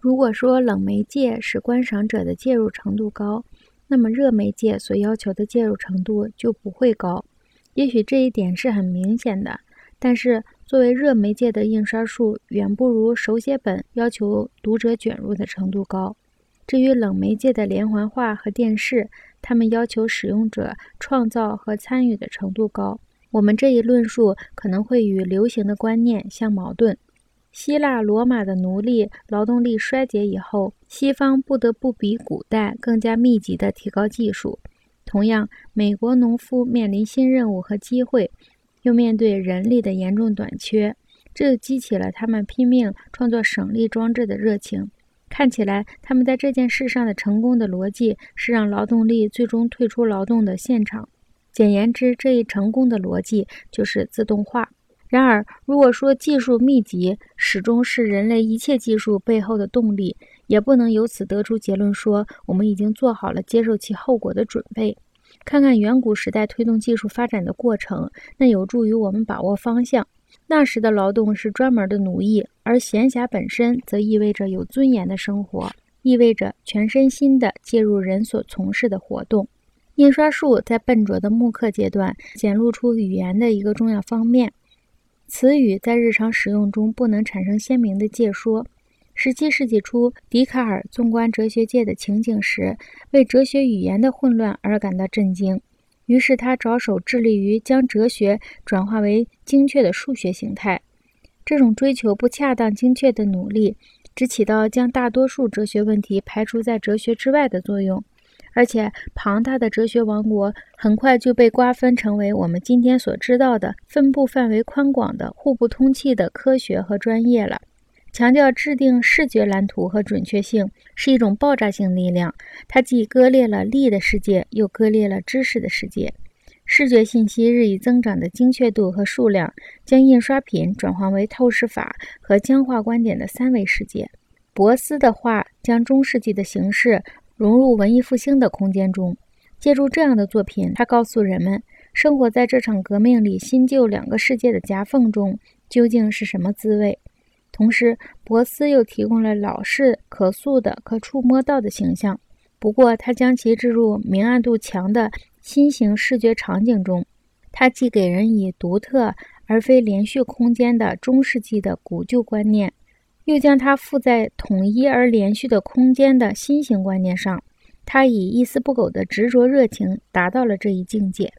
如果说冷媒介使观赏者的介入程度高，那么热媒介所要求的介入程度就不会高。也许这一点是很明显的，但是作为热媒介的印刷术远不如手写本要求读者卷入的程度高。至于冷媒介的连环画和电视，他们要求使用者创造和参与的程度高。我们这一论述可能会与流行的观念相矛盾。希腊罗马的奴隶劳动力衰竭以后，西方不得不比古代更加密集地提高技术。同样，美国农夫面临新任务和机会，又面对人力的严重短缺，这激起了他们拼命创作省力装置的热情。看起来，他们在这件事上的成功的逻辑是让劳动力最终退出劳动的现场。简言之，这一成功的逻辑就是自动化。然而，如果说技术密集始终是人类一切技术背后的动力，也不能由此得出结论说我们已经做好了接受其后果的准备。看看远古时代推动技术发展的过程，那有助于我们把握方向。那时的劳动是专门的奴役，而闲暇本身则意味着有尊严的生活，意味着全身心地介入人所从事的活动。印刷术在笨拙的木刻阶段显露出语言的一个重要方面。词语在日常使用中不能产生鲜明的界说。十七世纪初，笛卡尔纵观哲学界的情景时，为哲学语言的混乱而感到震惊。于是他着手致力于将哲学转化为精确的数学形态。这种追求不恰当精确的努力，只起到将大多数哲学问题排除在哲学之外的作用。而且，庞大的哲学王国很快就被瓜分成为我们今天所知道的分布范围宽广的、互不通气的科学和专业了。强调制定视觉蓝图和准确性是一种爆炸性力量，它既割裂了力的世界，又割裂了知识的世界。视觉信息日益增长的精确度和数量，将印刷品转换为透视法和僵化观点的三维世界。博斯的画将中世纪的形式。融入文艺复兴的空间中，借助这样的作品，他告诉人们，生活在这场革命里新旧两个世界的夹缝中究竟是什么滋味。同时，博斯又提供了老式、可塑的、可触摸到的形象，不过他将其置入明暗度强的新型视觉场景中。它既给人以独特而非连续空间的中世纪的古旧观念。又将它附在统一而连续的空间的新型观念上，他以一丝不苟的执着热情达到了这一境界。